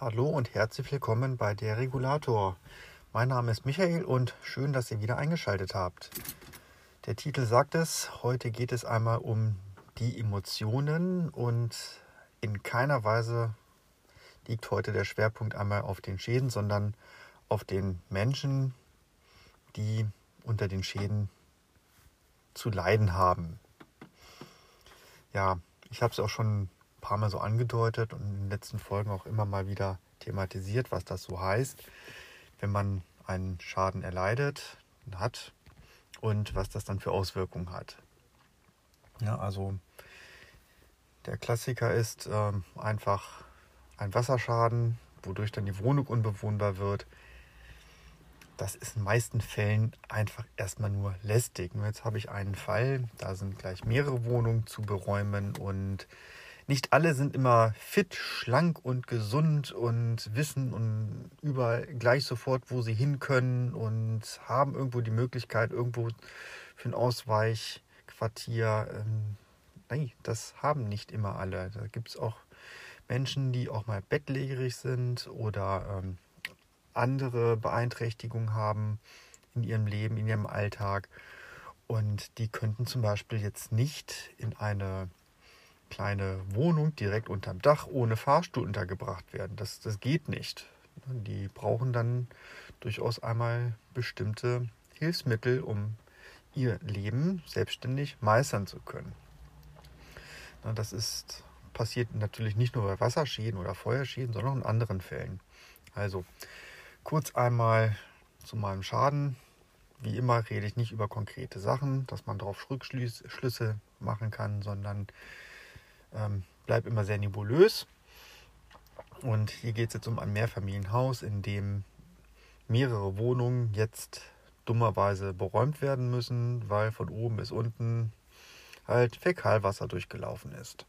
Hallo und herzlich willkommen bei der Regulator. Mein Name ist Michael und schön, dass ihr wieder eingeschaltet habt. Der Titel sagt es, heute geht es einmal um die Emotionen und in keiner Weise liegt heute der Schwerpunkt einmal auf den Schäden, sondern auf den Menschen, die unter den Schäden zu leiden haben. Ja, ich habe es auch schon paar Mal so angedeutet und in den letzten Folgen auch immer mal wieder thematisiert, was das so heißt, wenn man einen Schaden erleidet, hat und was das dann für Auswirkungen hat. Ja, also der Klassiker ist äh, einfach ein Wasserschaden, wodurch dann die Wohnung unbewohnbar wird. Das ist in den meisten Fällen einfach erstmal nur lästig. Nur jetzt habe ich einen Fall, da sind gleich mehrere Wohnungen zu beräumen und nicht alle sind immer fit, schlank und gesund und wissen und überall gleich sofort, wo sie hin können und haben irgendwo die Möglichkeit, irgendwo für ein Ausweichquartier. Ähm, nein, das haben nicht immer alle. Da gibt es auch Menschen, die auch mal bettlägerig sind oder ähm, andere Beeinträchtigungen haben in ihrem Leben, in ihrem Alltag. Und die könnten zum Beispiel jetzt nicht in eine kleine Wohnung direkt unterm Dach ohne Fahrstuhl untergebracht werden. Das, das geht nicht. Die brauchen dann durchaus einmal bestimmte Hilfsmittel, um ihr Leben selbstständig meistern zu können. Das ist passiert natürlich nicht nur bei Wasserschäden oder Feuerschäden, sondern auch in anderen Fällen. Also kurz einmal zu meinem Schaden. Wie immer rede ich nicht über konkrete Sachen, dass man darauf Rückschlüsse machen kann, sondern ähm, bleibt immer sehr nebulös. Und hier geht es jetzt um ein Mehrfamilienhaus, in dem mehrere Wohnungen jetzt dummerweise beräumt werden müssen, weil von oben bis unten halt Fäkalwasser durchgelaufen ist.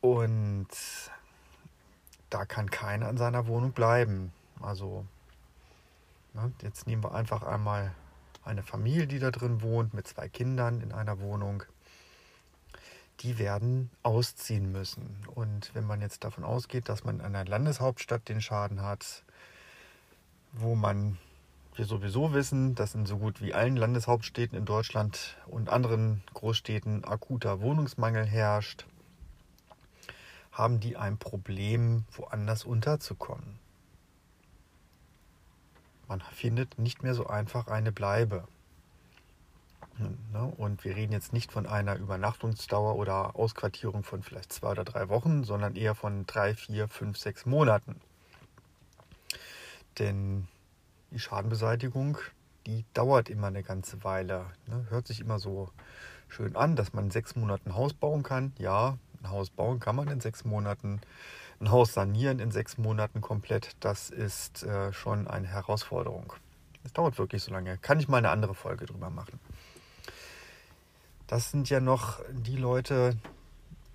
Und da kann keiner in seiner Wohnung bleiben. Also, ne, jetzt nehmen wir einfach einmal eine Familie, die da drin wohnt, mit zwei Kindern in einer Wohnung. Die werden ausziehen müssen. Und wenn man jetzt davon ausgeht, dass man in einer Landeshauptstadt den Schaden hat, wo man wir sowieso wissen, dass in so gut wie allen Landeshauptstädten in Deutschland und anderen Großstädten akuter Wohnungsmangel herrscht, haben die ein Problem, woanders unterzukommen. Man findet nicht mehr so einfach eine Bleibe. Ne? Und wir reden jetzt nicht von einer Übernachtungsdauer oder Ausquartierung von vielleicht zwei oder drei Wochen, sondern eher von drei, vier, fünf, sechs Monaten. Denn die Schadenbeseitigung, die dauert immer eine ganze Weile. Ne? Hört sich immer so schön an, dass man in sechs Monaten ein Haus bauen kann. Ja, ein Haus bauen kann man in sechs Monaten. Ein Haus sanieren in sechs Monaten komplett, das ist äh, schon eine Herausforderung. Es dauert wirklich so lange. Kann ich mal eine andere Folge drüber machen. Das sind ja noch die Leute,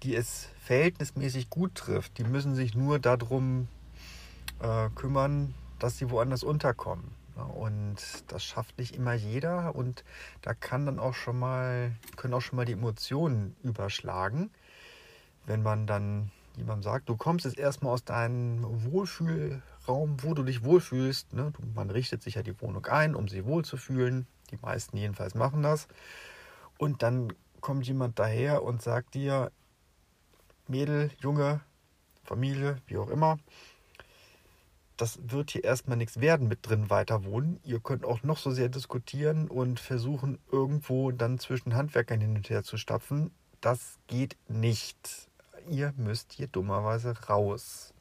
die es verhältnismäßig gut trifft. Die müssen sich nur darum äh, kümmern, dass sie woanders unterkommen. Und das schafft nicht immer jeder und da kann dann auch schon mal, können auch schon mal die Emotionen überschlagen wenn man dann jemandem sagt, du kommst jetzt erstmal aus deinem Wohlfühlraum, wo du dich wohlfühlst. Ne? Man richtet sich ja die Wohnung ein, um sich wohlzufühlen. Die meisten jedenfalls machen das. Und dann kommt jemand daher und sagt dir, Mädel, Junge, Familie, wie auch immer, das wird hier erstmal nichts werden mit drin weiter wohnen. Ihr könnt auch noch so sehr diskutieren und versuchen, irgendwo dann zwischen Handwerkern hin und her zu stapfen. Das geht nicht ihr müsst hier dummerweise raus.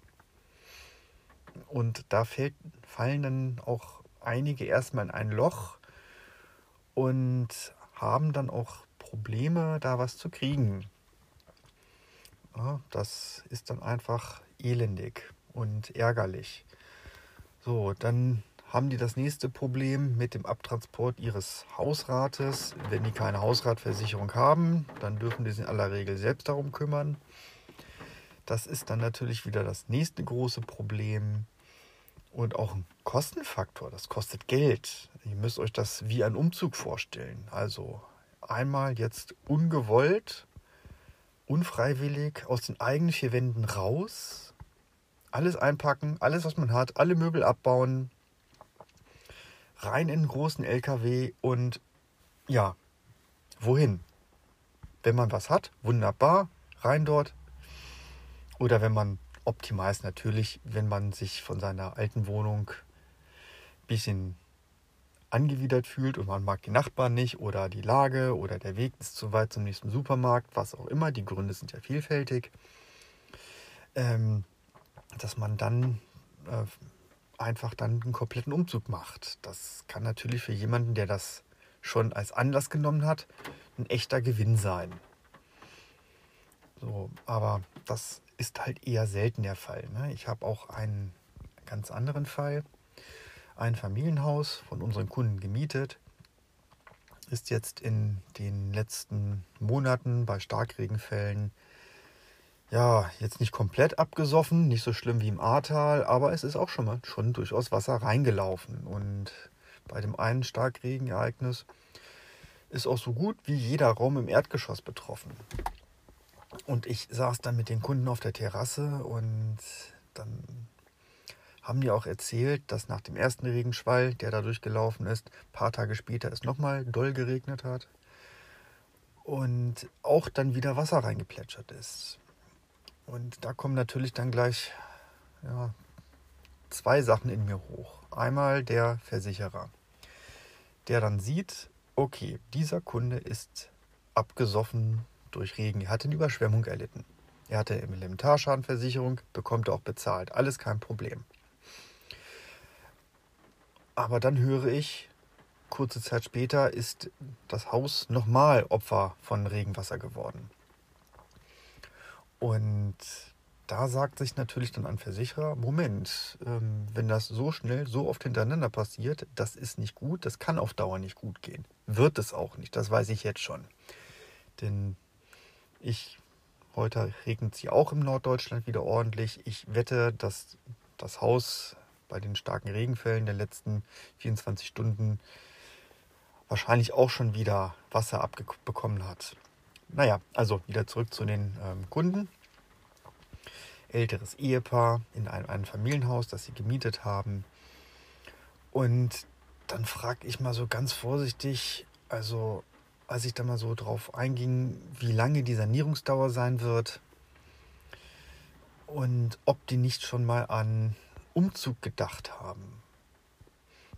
Und da fällt, fallen dann auch einige erstmal in ein Loch und haben dann auch Probleme, da was zu kriegen. Ja, das ist dann einfach elendig und ärgerlich. So, dann haben die das nächste Problem mit dem Abtransport ihres Hausrates. Wenn die keine Hausratversicherung haben, dann dürfen die sich in aller Regel selbst darum kümmern. Das ist dann natürlich wieder das nächste große Problem und auch ein Kostenfaktor. Das kostet Geld. Ihr müsst euch das wie ein Umzug vorstellen. Also einmal jetzt ungewollt, unfreiwillig aus den eigenen vier Wänden raus, alles einpacken, alles, was man hat, alle Möbel abbauen, rein in einen großen LKW und ja, wohin? Wenn man was hat, wunderbar, rein dort. Oder wenn man optimal ist natürlich, wenn man sich von seiner alten Wohnung ein bisschen angewidert fühlt und man mag die Nachbarn nicht oder die Lage oder der Weg ist zu weit zum nächsten Supermarkt, was auch immer, die Gründe sind ja vielfältig, ähm, dass man dann äh, einfach dann einen kompletten Umzug macht. Das kann natürlich für jemanden, der das schon als Anlass genommen hat, ein echter Gewinn sein. So, aber das ist halt eher selten der Fall. Ne? Ich habe auch einen ganz anderen Fall ein Familienhaus von unseren Kunden gemietet. Ist jetzt in den letzten Monaten bei Starkregenfällen ja jetzt nicht komplett abgesoffen, nicht so schlimm wie im Ahrtal, aber es ist auch schon mal schon durchaus Wasser reingelaufen. Und bei dem einen Starkregenereignis ist auch so gut wie jeder Raum im Erdgeschoss betroffen. Und ich saß dann mit den Kunden auf der Terrasse und dann haben die auch erzählt, dass nach dem ersten Regenschwall, der da durchgelaufen ist, ein paar Tage später es nochmal doll geregnet hat und auch dann wieder Wasser reingeplätschert ist. Und da kommen natürlich dann gleich ja, zwei Sachen in mir hoch. Einmal der Versicherer, der dann sieht, okay, dieser Kunde ist abgesoffen durch Regen, er hat eine Überschwemmung erlitten. Er hatte Elementarschadenversicherung, bekommt auch bezahlt. Alles kein Problem. Aber dann höre ich, kurze Zeit später ist das Haus nochmal Opfer von Regenwasser geworden. Und da sagt sich natürlich dann ein Versicherer, Moment, ähm, wenn das so schnell, so oft hintereinander passiert, das ist nicht gut, das kann auf Dauer nicht gut gehen. Wird es auch nicht, das weiß ich jetzt schon. Denn ich, heute regnet es hier auch im Norddeutschland wieder ordentlich. Ich wette, dass das Haus bei den starken Regenfällen der letzten 24 Stunden wahrscheinlich auch schon wieder Wasser abbekommen hat. Naja, also wieder zurück zu den ähm, Kunden. Älteres Ehepaar in einem, einem Familienhaus, das sie gemietet haben. Und dann frage ich mal so ganz vorsichtig, also als ich da mal so drauf einging, wie lange die Sanierungsdauer sein wird und ob die nicht schon mal an Umzug gedacht haben.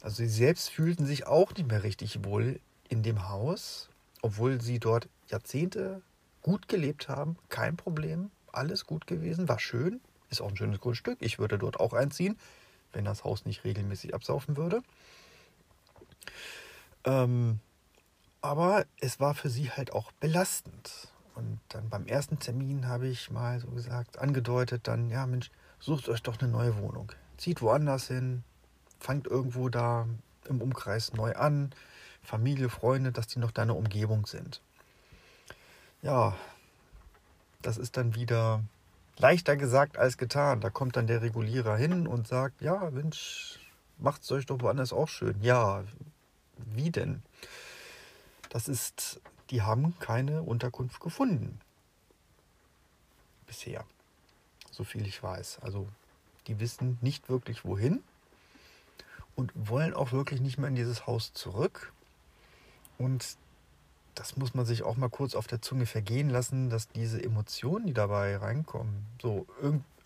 Also sie selbst fühlten sich auch nicht mehr richtig wohl in dem Haus, obwohl sie dort Jahrzehnte gut gelebt haben, kein Problem, alles gut gewesen, war schön, ist auch ein schönes Grundstück. Ich würde dort auch einziehen, wenn das Haus nicht regelmäßig absaufen würde. Ähm, aber es war für sie halt auch belastend. Und dann beim ersten Termin habe ich mal so gesagt, angedeutet, dann, ja Mensch, sucht euch doch eine neue Wohnung zieht woanders hin, fangt irgendwo da im Umkreis neu an, Familie, Freunde, dass die noch deine Umgebung sind. Ja, das ist dann wieder leichter gesagt als getan. Da kommt dann der Regulierer hin und sagt, ja, Mensch, macht es euch doch woanders auch schön. Ja, wie denn? Das ist, die haben keine Unterkunft gefunden. Bisher. So viel ich weiß. Also die wissen nicht wirklich wohin und wollen auch wirklich nicht mehr in dieses Haus zurück. Und das muss man sich auch mal kurz auf der Zunge vergehen lassen, dass diese Emotionen, die dabei reinkommen, so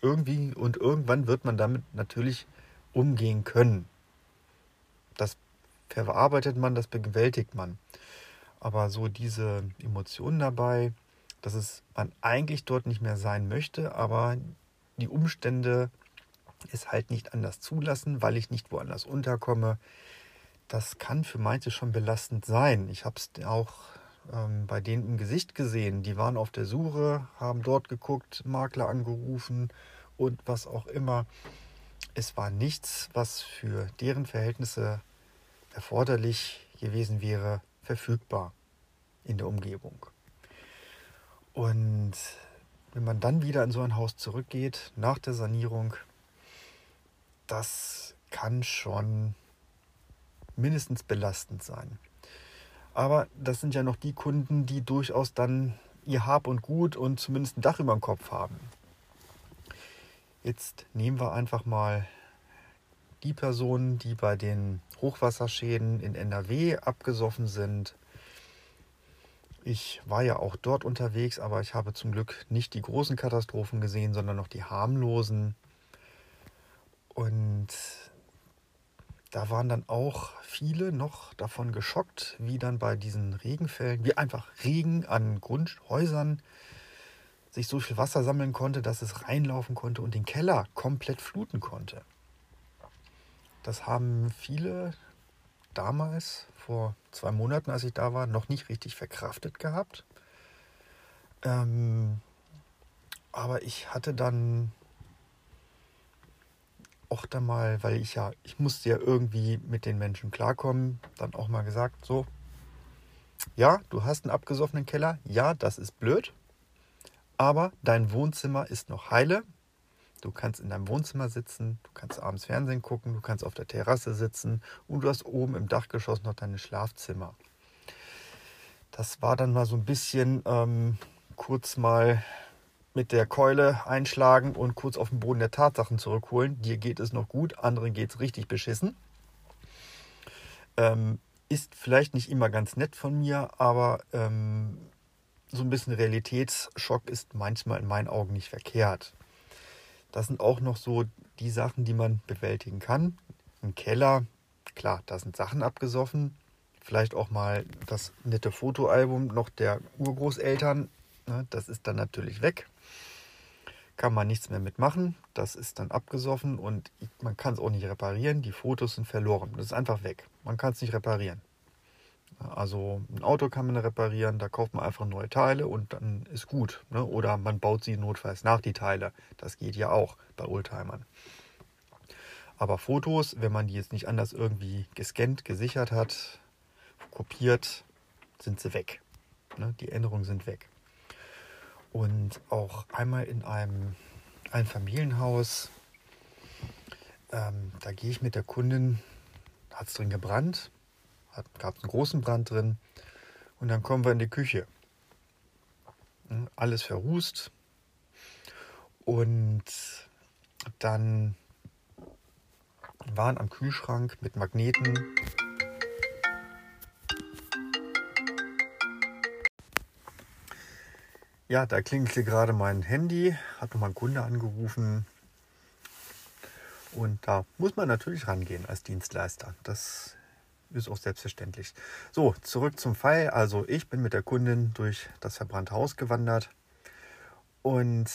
irgendwie und irgendwann wird man damit natürlich umgehen können. Das verarbeitet man, das bewältigt man. Aber so diese Emotionen dabei, dass es man eigentlich dort nicht mehr sein möchte, aber die Umstände es halt nicht anders zulassen, weil ich nicht woanders unterkomme. Das kann für manche schon belastend sein. Ich habe es auch ähm, bei denen im Gesicht gesehen. Die waren auf der Suche, haben dort geguckt, Makler angerufen und was auch immer. Es war nichts, was für deren Verhältnisse erforderlich gewesen wäre, verfügbar in der Umgebung. Und wenn man dann wieder in so ein Haus zurückgeht, nach der Sanierung, das kann schon mindestens belastend sein. Aber das sind ja noch die Kunden, die durchaus dann ihr Hab und Gut und zumindest ein Dach über dem Kopf haben. Jetzt nehmen wir einfach mal die Personen, die bei den Hochwasserschäden in NRW abgesoffen sind. Ich war ja auch dort unterwegs, aber ich habe zum Glück nicht die großen Katastrophen gesehen, sondern noch die harmlosen. Und da waren dann auch viele noch davon geschockt, wie dann bei diesen Regenfällen, wie einfach Regen an Grundhäusern sich so viel Wasser sammeln konnte, dass es reinlaufen konnte und den Keller komplett fluten konnte. Das haben viele damals, vor zwei Monaten, als ich da war, noch nicht richtig verkraftet gehabt. Ähm, aber ich hatte dann auch dann mal, weil ich ja, ich musste ja irgendwie mit den Menschen klarkommen, dann auch mal gesagt, so, ja, du hast einen abgesoffenen Keller, ja, das ist blöd, aber dein Wohnzimmer ist noch heile. Du kannst in deinem Wohnzimmer sitzen, du kannst abends Fernsehen gucken, du kannst auf der Terrasse sitzen und du hast oben im Dachgeschoss noch deine Schlafzimmer. Das war dann mal so ein bisschen ähm, kurz mal mit der Keule einschlagen und kurz auf den Boden der Tatsachen zurückholen. Dir geht es noch gut, anderen geht es richtig beschissen. Ähm, ist vielleicht nicht immer ganz nett von mir, aber ähm, so ein bisschen Realitätsschock ist manchmal in meinen Augen nicht verkehrt. Das sind auch noch so die Sachen, die man bewältigen kann. Im Keller, klar, da sind Sachen abgesoffen. Vielleicht auch mal das nette Fotoalbum noch der Urgroßeltern. Ne, das ist dann natürlich weg. Kann man nichts mehr mitmachen. Das ist dann abgesoffen und man kann es auch nicht reparieren. Die Fotos sind verloren. Das ist einfach weg. Man kann es nicht reparieren. Also ein Auto kann man reparieren, da kauft man einfach neue Teile und dann ist gut. Ne? Oder man baut sie notfalls nach, die Teile. Das geht ja auch bei Oldtimern. Aber Fotos, wenn man die jetzt nicht anders irgendwie gescannt, gesichert hat, kopiert, sind sie weg. Ne? Die Änderungen sind weg. Und auch einmal in einem ein Familienhaus, ähm, da gehe ich mit der Kundin, hat es drin gebrannt, gab es einen großen Brand drin. Und dann kommen wir in die Küche. Hm, alles verrußt. Und dann waren am Kühlschrank mit Magneten Ja, da klingelte gerade mein Handy, hat nochmal ein Kunde angerufen. Und da muss man natürlich rangehen als Dienstleister. Das ist auch selbstverständlich. So, zurück zum Fall. Also ich bin mit der Kundin durch das verbrannte Haus gewandert und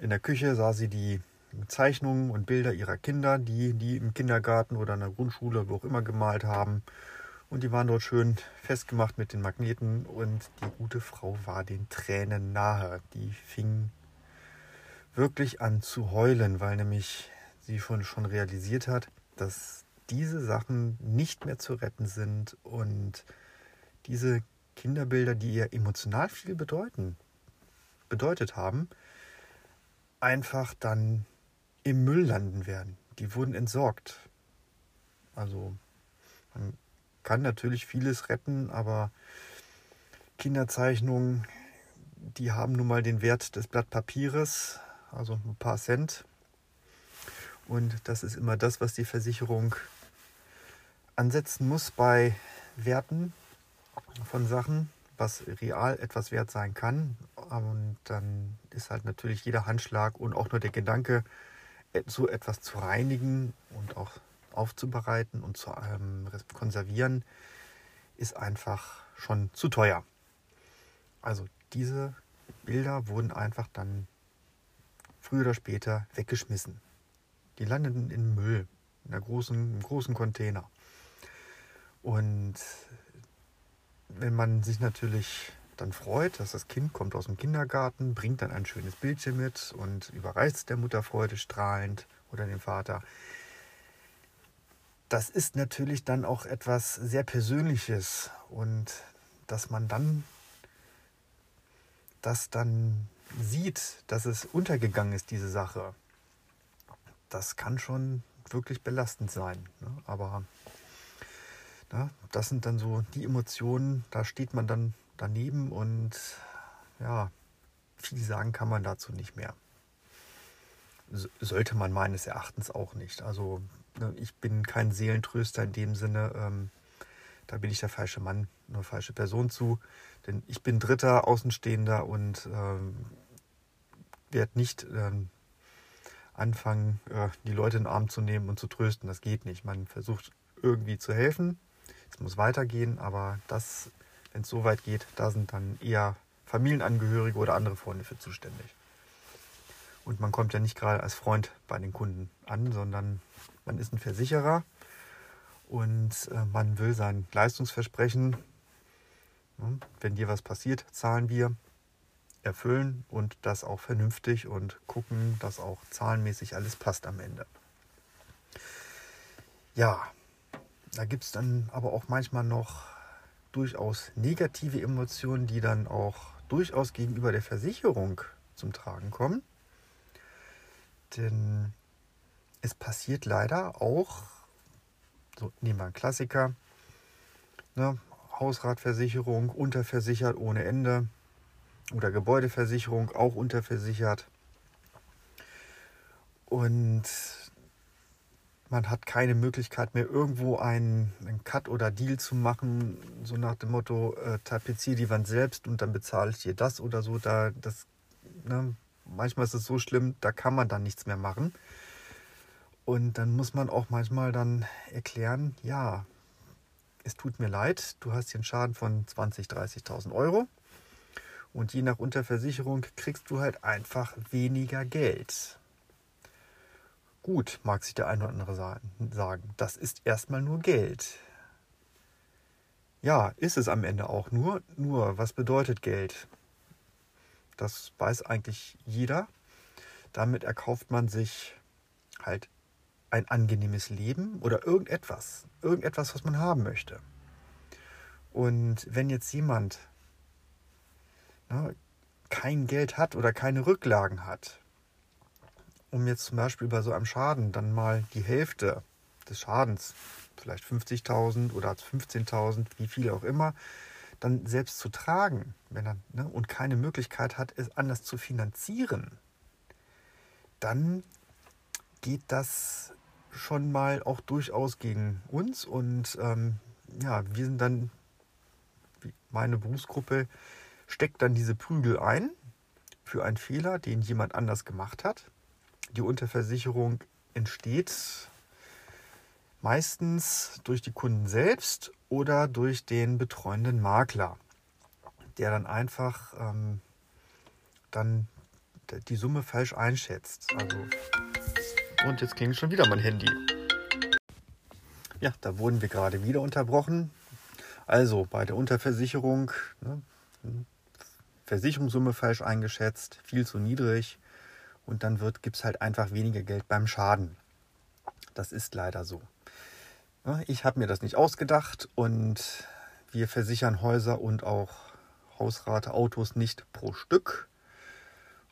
in der Küche sah sie die Zeichnungen und Bilder ihrer Kinder, die die im Kindergarten oder in der Grundschule, wo auch immer gemalt haben. Und die waren dort schön festgemacht mit den Magneten und die gute Frau war den Tränen nahe. Die fing wirklich an zu heulen, weil nämlich sie schon, schon realisiert hat, dass diese Sachen nicht mehr zu retten sind und diese Kinderbilder, die ihr emotional viel bedeuten, bedeutet haben, einfach dann im Müll landen werden. Die wurden entsorgt. Also man kann natürlich vieles retten, aber Kinderzeichnungen, die haben nun mal den Wert des Blatt Papieres, also ein paar Cent. Und das ist immer das, was die Versicherung ansetzen muss bei Werten von Sachen, was real etwas wert sein kann. Und dann ist halt natürlich jeder Handschlag und auch nur der Gedanke, so etwas zu reinigen und auch aufzubereiten und zu ähm, konservieren, ist einfach schon zu teuer. Also diese Bilder wurden einfach dann früher oder später weggeschmissen. Die landeten im Müll, in einer großen, einem großen Container. Und wenn man sich natürlich dann freut, dass das Kind kommt aus dem Kindergarten, bringt dann ein schönes Bildchen mit und überreicht es der Mutter Freude strahlend oder dem Vater. Das ist natürlich dann auch etwas sehr Persönliches und dass man dann das dann sieht, dass es untergegangen ist, diese Sache, das kann schon wirklich belastend sein. Ne? Aber ja, das sind dann so die Emotionen, da steht man dann daneben und ja, viel sagen kann man dazu nicht mehr. sollte man meines Erachtens auch nicht. Also ne, ich bin kein Seelentröster in dem Sinne. Ähm, da bin ich der falsche Mann, eine falsche Person zu. Denn ich bin Dritter, Außenstehender und ähm, werde nicht ähm, anfangen, äh, die Leute in den Arm zu nehmen und zu trösten. Das geht nicht. Man versucht irgendwie zu helfen. Es muss weitergehen, aber das, wenn es so weit geht, da sind dann eher Familienangehörige oder andere Freunde für zuständig. Und man kommt ja nicht gerade als Freund bei den Kunden an, sondern man ist ein Versicherer und äh, man will sein Leistungsversprechen, ne, wenn dir was passiert, zahlen wir, erfüllen und das auch vernünftig und gucken, dass auch zahlenmäßig alles passt am Ende. Ja, da gibt es dann aber auch manchmal noch durchaus negative Emotionen, die dann auch durchaus gegenüber der Versicherung zum Tragen kommen. Denn es passiert leider auch, so nehmen wir einen Klassiker, ne, Hausratversicherung unterversichert ohne Ende oder Gebäudeversicherung auch unterversichert. Und man hat keine Möglichkeit mehr, irgendwo einen, einen Cut oder Deal zu machen, so nach dem Motto, äh, tapezier die Wand selbst und dann bezahle ich dir das oder so. Da, das, ne, manchmal ist es so schlimm, da kann man dann nichts mehr machen. Und dann muss man auch manchmal dann erklären, ja, es tut mir leid, du hast hier einen Schaden von 20.000, 30.000 Euro. Und je nach Unterversicherung kriegst du halt einfach weniger Geld. Gut, mag sich der eine oder andere sagen, das ist erstmal nur Geld. Ja, ist es am Ende auch nur. Nur, was bedeutet Geld? Das weiß eigentlich jeder. Damit erkauft man sich halt ein angenehmes Leben oder irgendetwas. Irgendetwas, was man haben möchte. Und wenn jetzt jemand ne, kein Geld hat oder keine Rücklagen hat, um jetzt zum Beispiel bei so einem Schaden dann mal die Hälfte des Schadens, vielleicht 50.000 oder 15.000, wie viel auch immer, dann selbst zu tragen, wenn er ne, und keine Möglichkeit hat, es anders zu finanzieren, dann geht das schon mal auch durchaus gegen uns und ähm, ja, wir sind dann, meine Berufsgruppe steckt dann diese Prügel ein für einen Fehler, den jemand anders gemacht hat. Die Unterversicherung entsteht meistens durch die Kunden selbst oder durch den betreuenden Makler, der dann einfach ähm, dann die Summe falsch einschätzt. Also und jetzt klingt schon wieder mein Handy. Ja, da wurden wir gerade wieder unterbrochen. Also bei der Unterversicherung, ne, Versicherungssumme falsch eingeschätzt, viel zu niedrig und dann gibt es halt einfach weniger Geld beim Schaden. Das ist leider so. Ich habe mir das nicht ausgedacht und wir versichern Häuser und auch Hausrate Autos nicht pro Stück,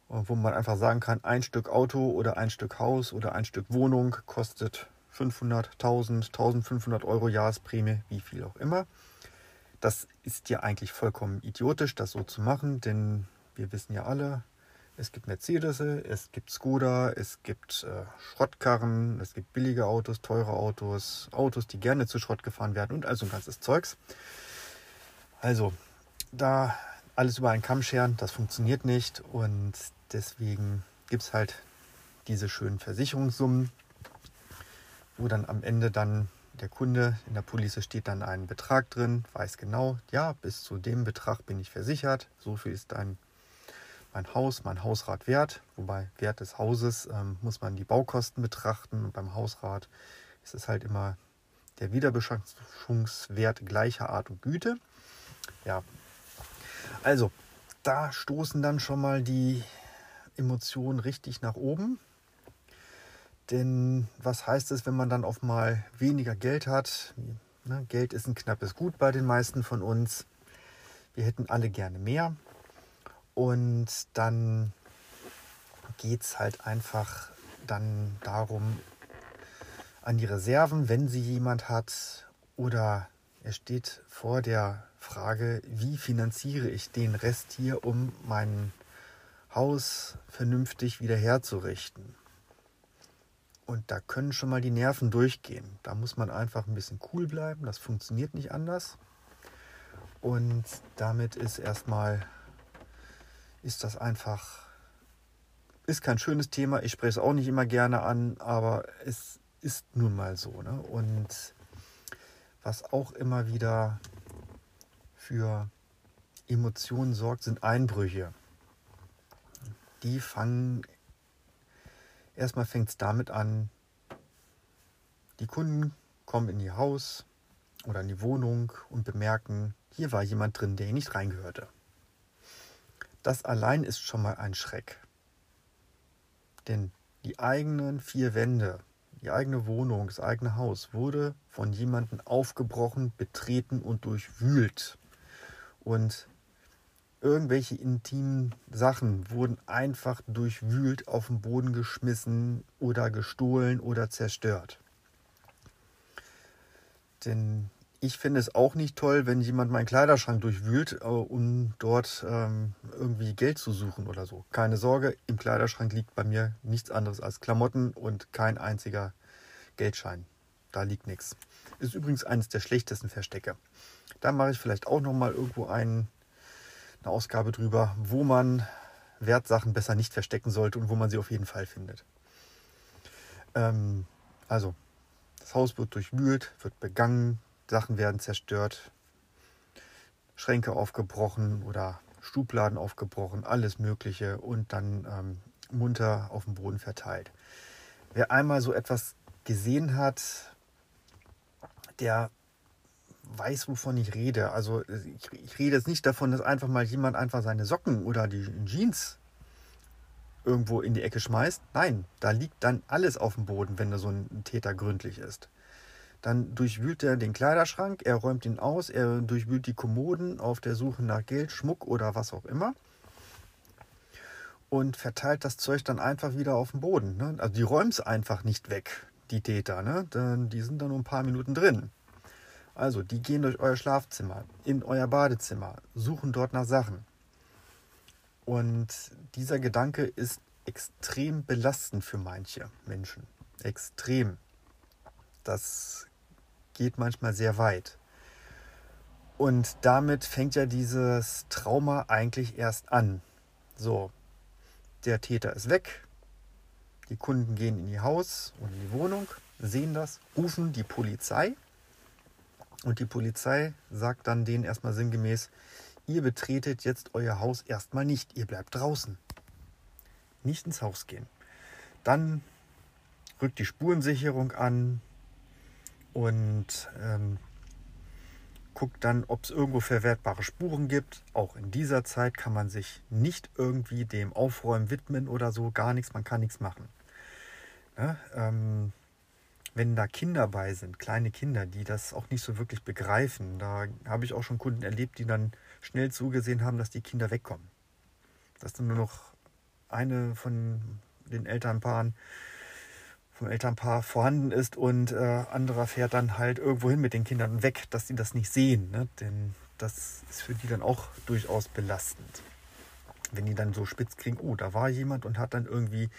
wo man einfach sagen kann, ein Stück Auto oder ein Stück Haus oder ein Stück Wohnung kostet 500, 1000, 1500 Euro Jahresprämie, wie viel auch immer. Das ist ja eigentlich vollkommen idiotisch, das so zu machen, denn wir wissen ja alle, es gibt Mercedes, es gibt Skoda, es gibt äh, Schrottkarren, es gibt billige Autos, teure Autos, Autos, die gerne zu Schrott gefahren werden und also ein ganzes Zeugs. Also, da alles über einen Kamm scheren, das funktioniert nicht und deswegen gibt es halt diese schönen Versicherungssummen, wo dann am Ende dann der Kunde in der Police steht dann ein Betrag drin, weiß genau, ja, bis zu dem Betrag bin ich versichert, so viel ist dein mein Haus, mein Hausrat wert. Wobei Wert des Hauses ähm, muss man die Baukosten betrachten. Und beim Hausrat ist es halt immer der Wiederbeschaffungswert gleicher Art und Güte. Ja, also da stoßen dann schon mal die Emotionen richtig nach oben. Denn was heißt es, wenn man dann auf mal weniger Geld hat? Ne, Geld ist ein knappes Gut bei den meisten von uns. Wir hätten alle gerne mehr. Und dann geht es halt einfach dann darum, an die Reserven, wenn sie jemand hat, oder er steht vor der Frage, wie finanziere ich den Rest hier, um mein Haus vernünftig wiederherzurichten. Und da können schon mal die Nerven durchgehen. Da muss man einfach ein bisschen cool bleiben. Das funktioniert nicht anders. Und damit ist erstmal, ist das einfach, ist kein schönes Thema. Ich spreche es auch nicht immer gerne an, aber es ist nun mal so. Ne? Und was auch immer wieder für Emotionen sorgt, sind Einbrüche. Die fangen, erstmal fängt es damit an, die Kunden kommen in ihr Haus oder in die Wohnung und bemerken, hier war jemand drin, der nicht reingehörte. Das allein ist schon mal ein Schreck. Denn die eigenen vier Wände, die eigene Wohnung, das eigene Haus wurde von jemandem aufgebrochen, betreten und durchwühlt. Und irgendwelche intimen Sachen wurden einfach durchwühlt auf den Boden geschmissen oder gestohlen oder zerstört. Denn ich finde es auch nicht toll, wenn jemand meinen Kleiderschrank durchwühlt, äh, um dort ähm, irgendwie Geld zu suchen oder so. Keine Sorge, im Kleiderschrank liegt bei mir nichts anderes als Klamotten und kein einziger Geldschein. Da liegt nichts. Ist übrigens eines der schlechtesten Verstecke. Da mache ich vielleicht auch noch mal irgendwo ein, eine Ausgabe drüber, wo man Wertsachen besser nicht verstecken sollte und wo man sie auf jeden Fall findet. Ähm, also, das Haus wird durchwühlt, wird begangen, Sachen werden zerstört, Schränke aufgebrochen oder Schubladen aufgebrochen, alles Mögliche und dann ähm, munter auf dem Boden verteilt. Wer einmal so etwas gesehen hat, der weiß, wovon ich rede. Also ich, ich, rede jetzt nicht davon, dass einfach mal jemand einfach seine Socken oder die Jeans irgendwo in die Ecke schmeißt. Nein, da liegt dann alles auf dem Boden, wenn da so ein Täter gründlich ist. Dann durchwühlt er den Kleiderschrank, er räumt ihn aus, er durchwühlt die Kommoden auf der Suche nach Geld, Schmuck oder was auch immer. Und verteilt das Zeug dann einfach wieder auf den Boden. Ne? Also die räumen es einfach nicht weg, die Täter. Ne? Die sind dann nur ein paar Minuten drin. Also, die gehen durch euer Schlafzimmer, in euer Badezimmer, suchen dort nach Sachen. Und dieser Gedanke ist extrem belastend für manche Menschen. Extrem. Das geht manchmal sehr weit. Und damit fängt ja dieses Trauma eigentlich erst an. So, der Täter ist weg, die Kunden gehen in die Haus und in die Wohnung, sehen das, rufen die Polizei und die Polizei sagt dann denen erstmal sinngemäß, ihr betretet jetzt euer Haus erstmal nicht, ihr bleibt draußen. Nicht ins Haus gehen. Dann rückt die Spurensicherung an, und ähm, guckt dann, ob es irgendwo verwertbare Spuren gibt. Auch in dieser Zeit kann man sich nicht irgendwie dem Aufräumen widmen oder so, gar nichts, man kann nichts machen. Ja, ähm, wenn da Kinder bei sind, kleine Kinder, die das auch nicht so wirklich begreifen, da habe ich auch schon Kunden erlebt, die dann schnell zugesehen haben, dass die Kinder wegkommen. Dass dann nur noch eine von den Elternpaaren vom Elternpaar vorhanden ist und äh, anderer fährt dann halt irgendwo hin mit den Kindern weg, dass sie das nicht sehen. Ne? Denn das ist für die dann auch durchaus belastend. Wenn die dann so spitz kriegen, oh, da war jemand und hat dann irgendwie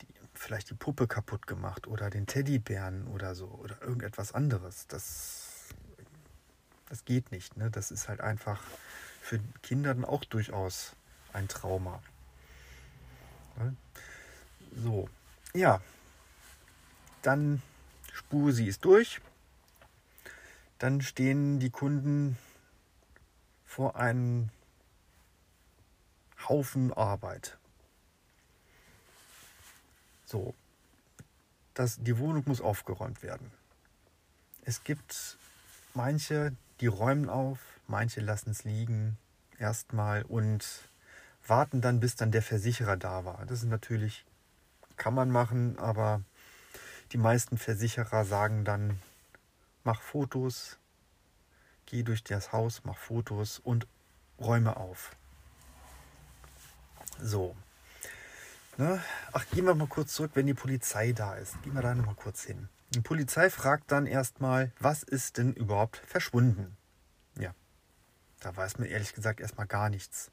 die, vielleicht die Puppe kaputt gemacht oder den Teddybären oder so oder irgendetwas anderes. Das, das geht nicht. Ne? Das ist halt einfach für Kinder dann auch durchaus ein Trauma. Ne? So, ja, dann spur sie es durch. Dann stehen die Kunden vor einem Haufen Arbeit. So, das, die Wohnung muss aufgeräumt werden. Es gibt manche, die räumen auf, manche lassen es liegen erstmal und warten dann, bis dann der Versicherer da war. Das ist natürlich, kann man machen, aber die meisten Versicherer sagen dann, mach Fotos, geh durch das Haus, mach Fotos und räume auf. So. Ne? Ach, gehen wir mal kurz zurück, wenn die Polizei da ist. Gehen wir da nochmal kurz hin. Die Polizei fragt dann erstmal, was ist denn überhaupt verschwunden? Ja, da weiß man ehrlich gesagt erstmal gar nichts.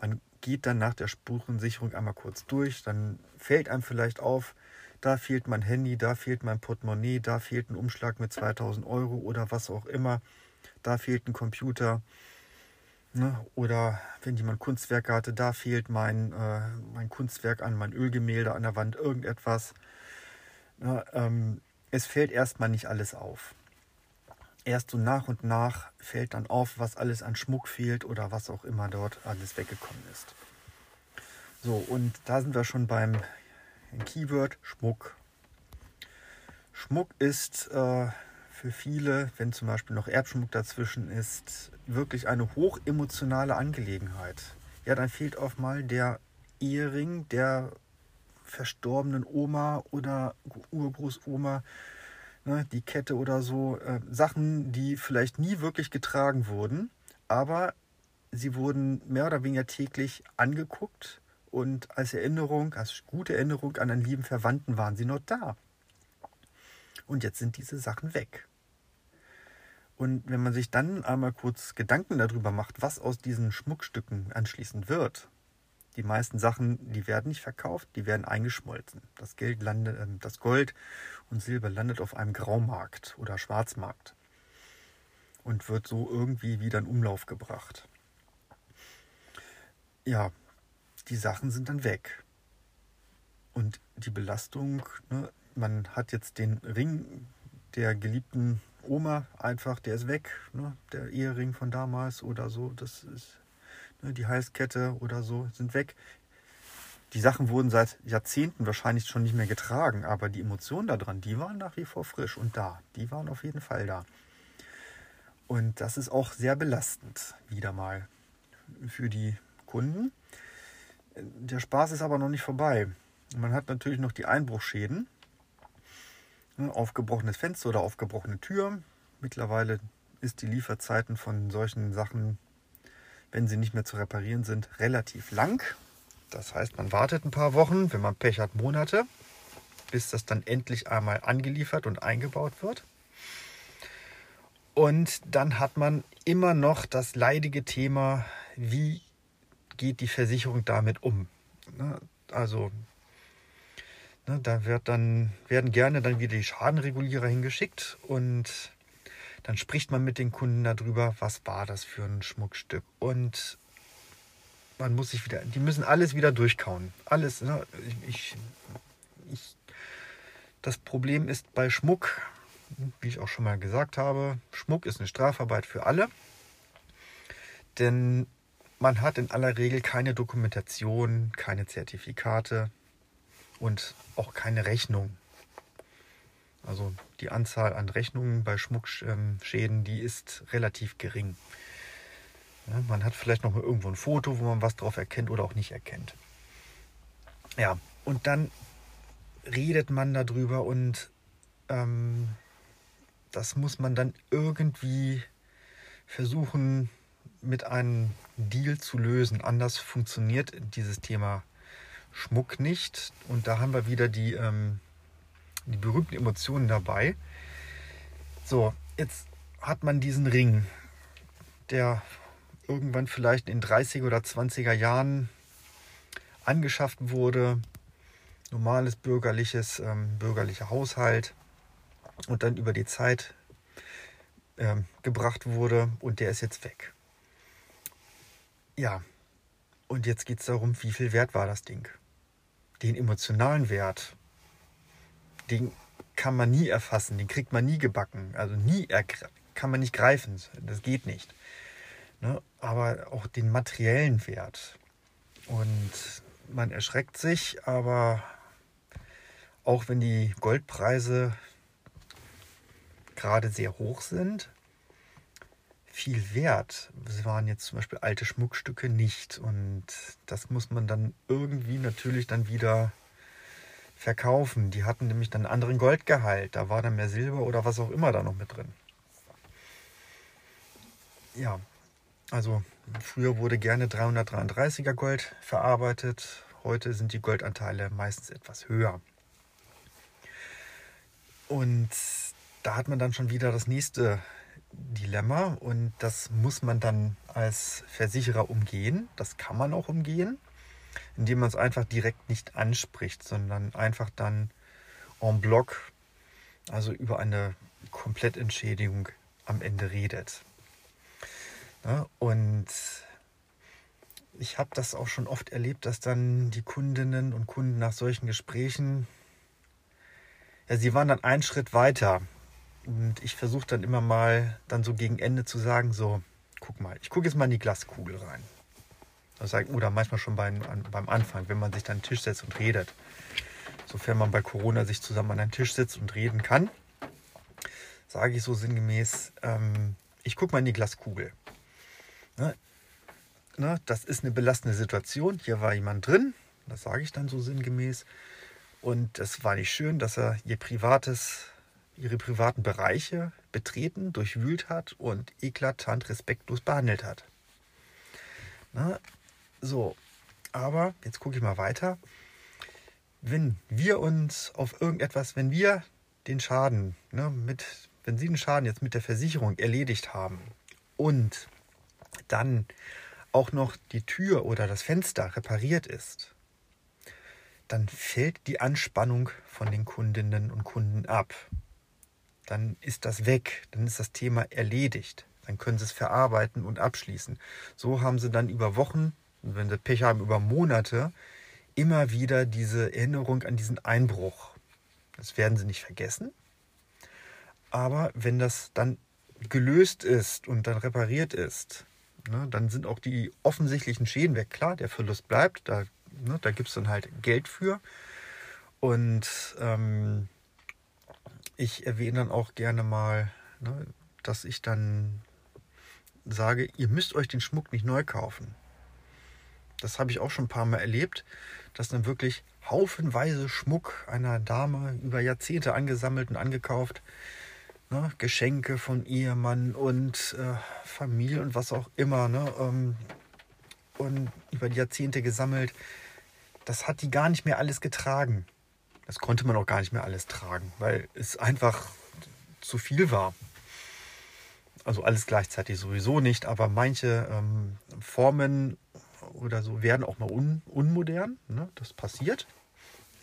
Man geht dann nach der Spurensicherung einmal kurz durch, dann fällt einem vielleicht auf, da fehlt mein Handy, da fehlt mein Portemonnaie, da fehlt ein Umschlag mit 2000 Euro oder was auch immer, da fehlt ein Computer. Ne? Oder wenn jemand Kunstwerke hatte, da fehlt mein, äh, mein Kunstwerk an, mein Ölgemälde an der Wand, irgendetwas. Ne? Ähm, es fällt erstmal nicht alles auf. Erst so nach und nach fällt dann auf, was alles an Schmuck fehlt oder was auch immer dort alles weggekommen ist. So, und da sind wir schon beim Keyword Schmuck. Schmuck ist äh, für viele, wenn zum Beispiel noch Erbschmuck dazwischen ist, wirklich eine hochemotionale Angelegenheit. Ja, dann fehlt auch mal der Ehering der verstorbenen Oma oder Urgroßoma, ne, die Kette oder so. Äh, Sachen, die vielleicht nie wirklich getragen wurden, aber sie wurden mehr oder weniger täglich angeguckt und als Erinnerung, als gute Erinnerung an einen lieben Verwandten waren sie noch da. Und jetzt sind diese Sachen weg. Und wenn man sich dann einmal kurz Gedanken darüber macht, was aus diesen Schmuckstücken anschließend wird, die meisten Sachen, die werden nicht verkauft, die werden eingeschmolzen. Das, Geld landet, äh, das Gold und Silber landet auf einem Graumarkt oder Schwarzmarkt und wird so irgendwie wieder in Umlauf gebracht. Ja, die Sachen sind dann weg. Und die Belastung, ne, man hat jetzt den Ring der geliebten Oma einfach, der ist weg, ne, der Ehering von damals oder so, das ist ne, die Halskette oder so, sind weg. Die Sachen wurden seit Jahrzehnten wahrscheinlich schon nicht mehr getragen, aber die Emotionen daran, die waren nach wie vor frisch und da. Die waren auf jeden Fall da. Und das ist auch sehr belastend, wieder mal für die Kunden. Der Spaß ist aber noch nicht vorbei. Man hat natürlich noch die Einbruchschäden. Ne, aufgebrochenes Fenster oder aufgebrochene Tür. Mittlerweile ist die Lieferzeiten von solchen Sachen, wenn sie nicht mehr zu reparieren sind, relativ lang. Das heißt, man wartet ein paar Wochen, wenn man Pech hat, Monate, bis das dann endlich einmal angeliefert und eingebaut wird. Und dann hat man immer noch das leidige Thema, wie geht die Versicherung damit um? Ne? Also ne, da wird dann, werden gerne dann wieder die Schadenregulierer hingeschickt und dann spricht man mit den Kunden darüber, was war das für ein Schmuckstück. Und man muss sich wieder, die müssen alles wieder durchkauen. Alles. Ne? Ich, ich, das Problem ist bei Schmuck, wie ich auch schon mal gesagt habe, Schmuck ist eine Strafarbeit für alle. Denn man hat in aller Regel keine Dokumentation, keine Zertifikate und auch keine Rechnung. Also die Anzahl an Rechnungen bei Schmuckschäden, die ist relativ gering. Ja, man hat vielleicht noch mal irgendwo ein Foto, wo man was drauf erkennt oder auch nicht erkennt. Ja, und dann redet man darüber und ähm, das muss man dann irgendwie versuchen mit einem Deal zu lösen. Anders funktioniert dieses Thema Schmuck nicht. Und da haben wir wieder die, ähm, die berühmten Emotionen dabei. So, jetzt hat man diesen Ring, der irgendwann vielleicht in 30er oder 20er Jahren angeschafft wurde. Normales bürgerliches, ähm, bürgerlicher Haushalt und dann über die Zeit ähm, gebracht wurde und der ist jetzt weg. Ja, und jetzt geht es darum, wie viel wert war das Ding? Den emotionalen Wert, den kann man nie erfassen, den kriegt man nie gebacken, also nie kann man nicht greifen, das geht nicht. Ne? Aber auch den materiellen Wert. Und man erschreckt sich, aber auch wenn die Goldpreise gerade sehr hoch sind, viel wert. Es waren jetzt zum Beispiel alte Schmuckstücke nicht. Und das muss man dann irgendwie natürlich dann wieder verkaufen. Die hatten nämlich dann einen anderen Goldgehalt. Da war dann mehr Silber oder was auch immer da noch mit drin. Ja, also früher wurde gerne 333er Gold verarbeitet. Heute sind die Goldanteile meistens etwas höher. Und da hat man dann schon wieder das nächste Dilemma und das muss man dann als Versicherer umgehen. Das kann man auch umgehen, indem man es einfach direkt nicht anspricht, sondern einfach dann en bloc, also über eine Komplettentschädigung am Ende redet. Ja, und ich habe das auch schon oft erlebt, dass dann die Kundinnen und Kunden nach solchen Gesprächen, ja, sie waren dann einen Schritt weiter. Und ich versuche dann immer mal dann so gegen Ende zu sagen, so, guck mal, ich gucke jetzt mal in die Glaskugel rein. Oder manchmal schon beim, beim Anfang, wenn man sich dann an den Tisch setzt und redet. Sofern man bei Corona sich zusammen an einen Tisch sitzt und reden kann, sage ich so sinngemäß, ähm, ich gucke mal in die Glaskugel. Ne? Ne? Das ist eine belastende Situation. Hier war jemand drin, das sage ich dann so sinngemäß. Und es war nicht schön, dass er ihr privates, ihre privaten Bereiche betreten, durchwühlt hat und eklatant respektlos behandelt hat. Ne? So, aber jetzt gucke ich mal weiter. Wenn wir uns auf irgendetwas, wenn wir den Schaden ne, mit wenn Sie den Schaden jetzt mit der Versicherung erledigt haben und dann auch noch die Tür oder das Fenster repariert ist, dann fällt die Anspannung von den Kundinnen und Kunden ab. Dann ist das weg, dann ist das Thema erledigt. Dann können sie es verarbeiten und abschließen. So haben sie dann über Wochen, wenn sie Pech haben, über Monate immer wieder diese Erinnerung an diesen Einbruch. Das werden sie nicht vergessen, aber wenn das dann gelöst ist und dann repariert ist, ne, dann sind auch die offensichtlichen Schäden weg. Klar, der Verlust bleibt, da, ne, da gibt es dann halt Geld für. Und ähm, ich erwähne dann auch gerne mal, ne, dass ich dann sage, ihr müsst euch den Schmuck nicht neu kaufen. Das habe ich auch schon ein paar Mal erlebt, dass dann wirklich haufenweise Schmuck einer Dame über Jahrzehnte angesammelt und angekauft ne, Geschenke von Ehemann und äh, Familie und was auch immer, ne, ähm, und über die Jahrzehnte gesammelt. Das hat die gar nicht mehr alles getragen. Das konnte man auch gar nicht mehr alles tragen, weil es einfach zu viel war. Also alles gleichzeitig sowieso nicht, aber manche ähm, Formen oder so werden auch mal un unmodern. Ne? Das passiert.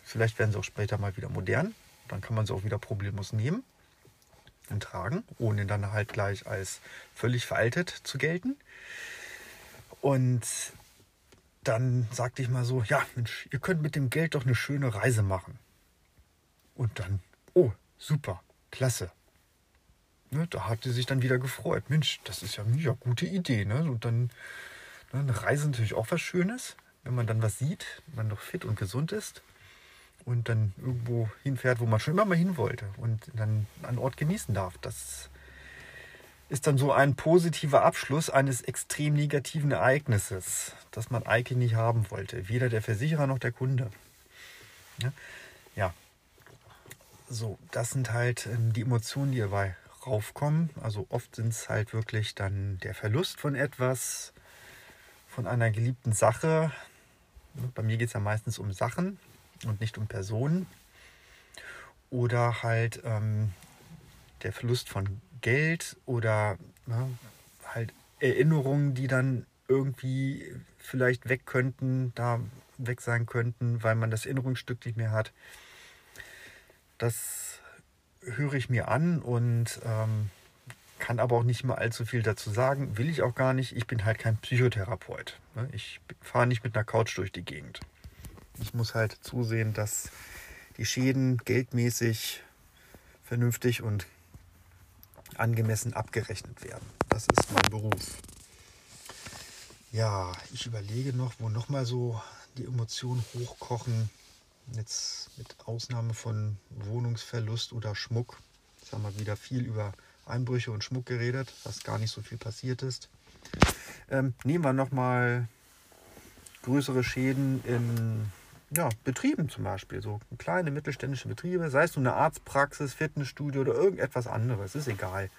Vielleicht werden sie auch später mal wieder modern. Dann kann man sie auch wieder problemlos nehmen tragen, ohne dann halt gleich als völlig veraltet zu gelten. Und dann sagte ich mal so, ja, Mensch, ihr könnt mit dem Geld doch eine schöne Reise machen. Und dann, oh, super, klasse. Ne, da hat sie sich dann wieder gefreut. Mensch, das ist ja eine ja, gute Idee. Ne? Und dann ne, eine Reise ist natürlich auch was Schönes, wenn man dann was sieht, man noch fit und gesund ist und dann irgendwo hinfährt, wo man schon immer mal hin wollte und dann einen Ort genießen darf. Das ist dann so ein positiver Abschluss eines extrem negativen Ereignisses, das man eigentlich nicht haben wollte. Weder der Versicherer noch der Kunde. Ja. So, das sind halt ähm, die Emotionen, die dabei raufkommen. Also oft sind es halt wirklich dann der Verlust von etwas, von einer geliebten Sache. Bei mir geht es ja meistens um Sachen, und nicht um Personen. Oder halt ähm, der Verlust von Geld oder ne, halt Erinnerungen, die dann irgendwie vielleicht weg könnten, da weg sein könnten, weil man das Erinnerungsstück nicht mehr hat. Das höre ich mir an und ähm, kann aber auch nicht mal allzu viel dazu sagen. Will ich auch gar nicht. Ich bin halt kein Psychotherapeut. Ne. Ich fahre nicht mit einer Couch durch die Gegend. Ich muss halt zusehen, dass die Schäden geldmäßig vernünftig und angemessen abgerechnet werden. Das ist mein Beruf. Ja, ich überlege noch, wo nochmal so die Emotionen hochkochen. Jetzt mit Ausnahme von Wohnungsverlust oder Schmuck. Jetzt haben wir wieder viel über Einbrüche und Schmuck geredet, was gar nicht so viel passiert ist. Ähm, nehmen wir nochmal größere Schäden in ja, Betrieben zum Beispiel, so kleine mittelständische Betriebe, sei es nur eine Arztpraxis, Fitnessstudio oder irgendetwas anderes, ist egal.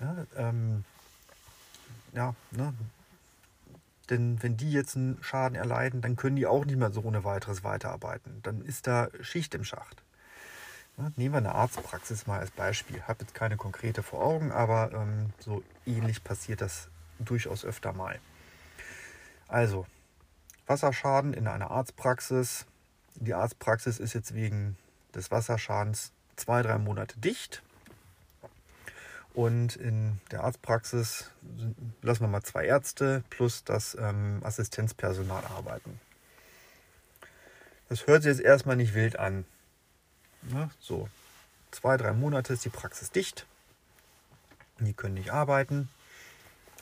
Ja, ähm, ja ne? Denn wenn die jetzt einen Schaden erleiden, dann können die auch nicht mehr so ohne weiteres weiterarbeiten. Dann ist da Schicht im Schacht. Nehmen wir eine Arztpraxis mal als Beispiel. Ich habe jetzt keine konkrete vor Augen, aber ähm, so ähnlich passiert das durchaus öfter mal. Also, Wasserschaden in einer Arztpraxis. Die Arztpraxis ist jetzt wegen des Wasserschadens zwei, drei Monate dicht. Und in der Arztpraxis lassen wir mal zwei Ärzte plus das ähm, Assistenzpersonal arbeiten. Das hört sich jetzt erstmal nicht wild an. Na, so, zwei, drei Monate ist die Praxis dicht. Die können nicht arbeiten,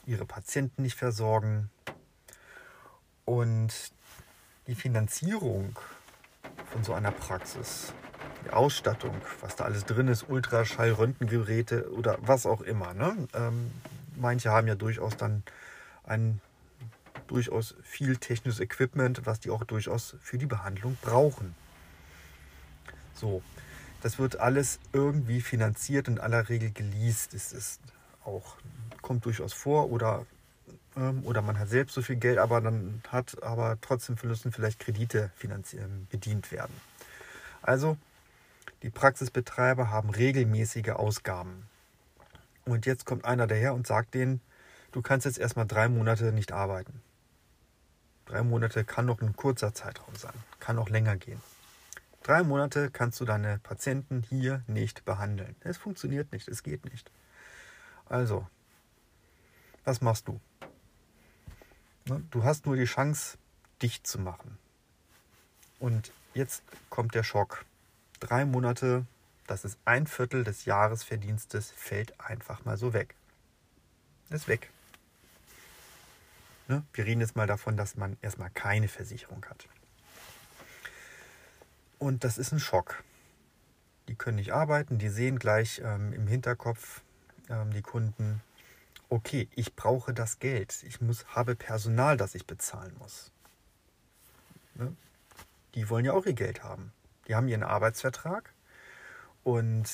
ihre Patienten nicht versorgen. Und die Finanzierung von so einer Praxis die Ausstattung, was da alles drin ist, Ultraschall, Röntgengeräte oder was auch immer. Ne? Ähm, manche haben ja durchaus dann ein durchaus viel technisches Equipment, was die auch durchaus für die Behandlung brauchen. So, das wird alles irgendwie finanziert in aller Regel geleast. Es ist auch kommt durchaus vor oder ähm, oder man hat selbst so viel Geld, aber dann hat aber trotzdem müssen vielleicht Kredite bedient werden. Also die Praxisbetreiber haben regelmäßige Ausgaben. Und jetzt kommt einer daher und sagt denen, du kannst jetzt erstmal drei Monate nicht arbeiten. Drei Monate kann noch ein kurzer Zeitraum sein, kann auch länger gehen. Drei Monate kannst du deine Patienten hier nicht behandeln. Es funktioniert nicht, es geht nicht. Also, was machst du? Ne, du hast nur die Chance, dicht zu machen. Und jetzt kommt der Schock drei Monate, das ist ein Viertel des Jahresverdienstes, fällt einfach mal so weg. Ist weg. Ne? Wir reden jetzt mal davon, dass man erstmal keine Versicherung hat. Und das ist ein Schock. Die können nicht arbeiten, die sehen gleich ähm, im Hinterkopf ähm, die Kunden, okay, ich brauche das Geld, ich muss, habe Personal, das ich bezahlen muss. Ne? Die wollen ja auch ihr Geld haben. Die haben ihren Arbeitsvertrag und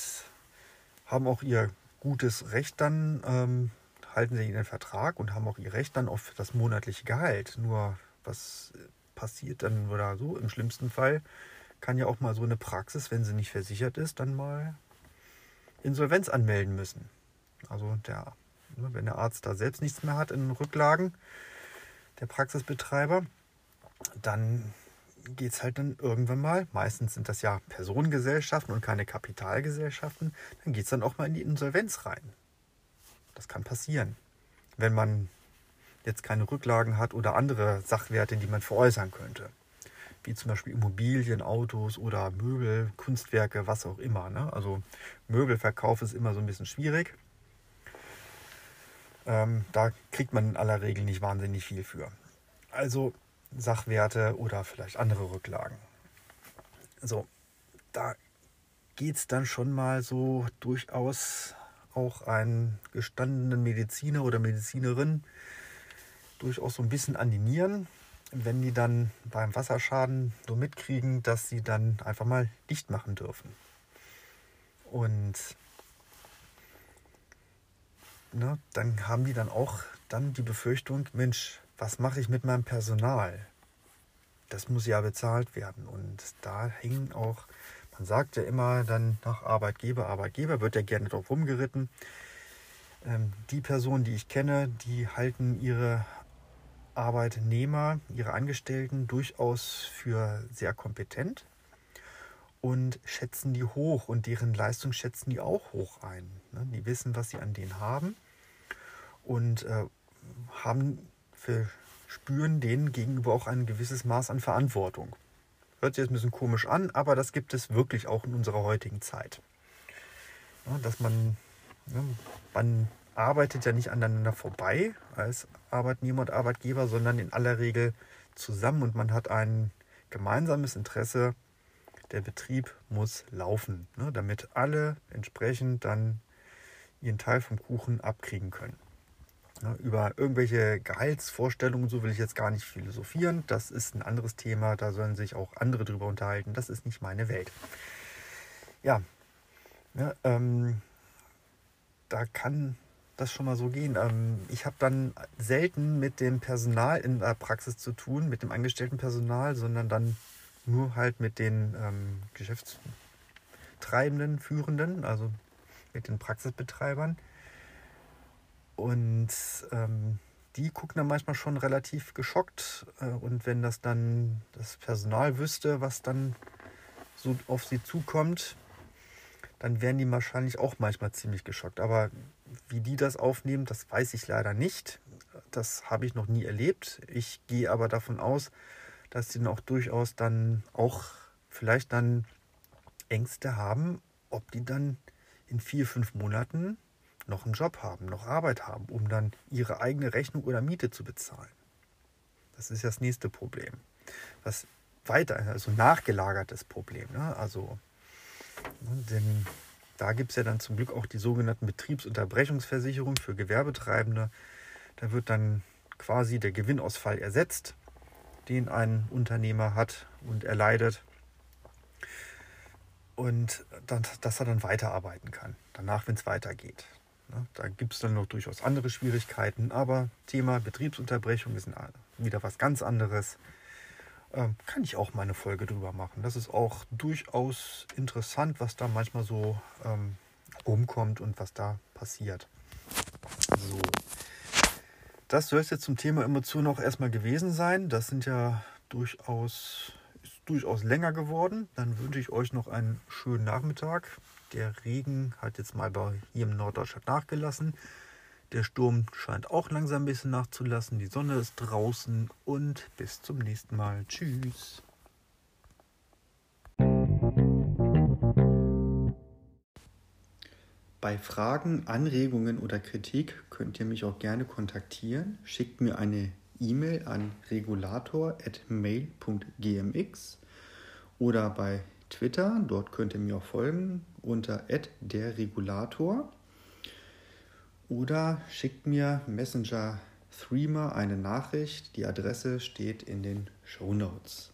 haben auch ihr gutes Recht dann, ähm, halten sie ihren Vertrag und haben auch ihr Recht dann auf das monatliche Gehalt. Nur was passiert dann oder so, im schlimmsten Fall kann ja auch mal so eine Praxis, wenn sie nicht versichert ist, dann mal Insolvenz anmelden müssen. Also der, ne, wenn der Arzt da selbst nichts mehr hat in Rücklagen, der Praxisbetreiber, dann geht es halt dann irgendwann mal, meistens sind das ja Personengesellschaften und keine Kapitalgesellschaften, dann geht es dann auch mal in die Insolvenz rein. Das kann passieren, wenn man jetzt keine Rücklagen hat oder andere Sachwerte, die man veräußern könnte. Wie zum Beispiel Immobilien, Autos oder Möbel, Kunstwerke, was auch immer. Ne? Also Möbelverkauf ist immer so ein bisschen schwierig. Ähm, da kriegt man in aller Regel nicht wahnsinnig viel für. Also Sachwerte oder vielleicht andere Rücklagen. So, da geht es dann schon mal so durchaus auch einen gestandenen Mediziner oder Medizinerin durchaus so ein bisschen an die Nieren, wenn die dann beim Wasserschaden so mitkriegen, dass sie dann einfach mal dicht machen dürfen. Und ne, dann haben die dann auch dann die Befürchtung, Mensch, was mache ich mit meinem Personal? Das muss ja bezahlt werden. Und da hängen auch, man sagt ja immer dann nach Arbeitgeber, Arbeitgeber, wird ja gerne drauf rumgeritten. Ähm, die Personen, die ich kenne, die halten ihre Arbeitnehmer, ihre Angestellten durchaus für sehr kompetent und schätzen die hoch und deren Leistung schätzen die auch hoch ein. Ne? Die wissen, was sie an denen haben und äh, haben für, spüren denen gegenüber auch ein gewisses Maß an Verantwortung. Hört sich jetzt ein bisschen komisch an, aber das gibt es wirklich auch in unserer heutigen Zeit. Ja, dass man, ja, man arbeitet ja nicht aneinander vorbei als Arbeitnehmer und Arbeitgeber, sondern in aller Regel zusammen und man hat ein gemeinsames Interesse, der Betrieb muss laufen, ne, damit alle entsprechend dann ihren Teil vom Kuchen abkriegen können. Über irgendwelche Gehaltsvorstellungen, so will ich jetzt gar nicht philosophieren. Das ist ein anderes Thema, da sollen sich auch andere drüber unterhalten. Das ist nicht meine Welt. Ja, ja ähm, da kann das schon mal so gehen. Ähm, ich habe dann selten mit dem Personal in der Praxis zu tun, mit dem angestellten Personal, sondern dann nur halt mit den ähm, Geschäftstreibenden, Führenden, also mit den Praxisbetreibern. Und ähm, die gucken dann manchmal schon relativ geschockt. Äh, und wenn das dann das Personal wüsste, was dann so auf sie zukommt, dann werden die wahrscheinlich auch manchmal ziemlich geschockt. Aber wie die das aufnehmen, das weiß ich leider nicht. Das habe ich noch nie erlebt. Ich gehe aber davon aus, dass sie dann auch durchaus dann auch vielleicht dann Ängste haben, ob die dann in vier, fünf Monaten noch einen Job haben, noch Arbeit haben, um dann ihre eigene Rechnung oder Miete zu bezahlen. Das ist das nächste Problem. Was weiter, also nachgelagertes Problem. Ne? Also, ne, denn da gibt es ja dann zum Glück auch die sogenannten Betriebsunterbrechungsversicherungen für Gewerbetreibende. Da wird dann quasi der Gewinnausfall ersetzt, den ein Unternehmer hat und erleidet. Und dann, dass er dann weiterarbeiten kann, danach, wenn es weitergeht. Ne? Da gibt es dann noch durchaus andere Schwierigkeiten, aber Thema Betriebsunterbrechung ist wieder was ganz anderes. Ähm, kann ich auch mal eine Folge drüber machen. Das ist auch durchaus interessant, was da manchmal so ähm, rumkommt und was da passiert. So. Das soll es jetzt zum Thema Emotionen auch erstmal gewesen sein. Das sind ja durchaus, ist durchaus länger geworden. Dann wünsche ich euch noch einen schönen Nachmittag. Der Regen hat jetzt mal bei, hier im Norddeutschland nachgelassen. Der Sturm scheint auch langsam ein bisschen nachzulassen. Die Sonne ist draußen und bis zum nächsten Mal. Tschüss. Bei Fragen, Anregungen oder Kritik könnt ihr mich auch gerne kontaktieren. Schickt mir eine E-Mail an regulator.mail.gmx oder bei Twitter, dort könnt ihr mir auch folgen unter @derregulator oder schickt mir Messenger Threema eine Nachricht. Die Adresse steht in den Show Notes.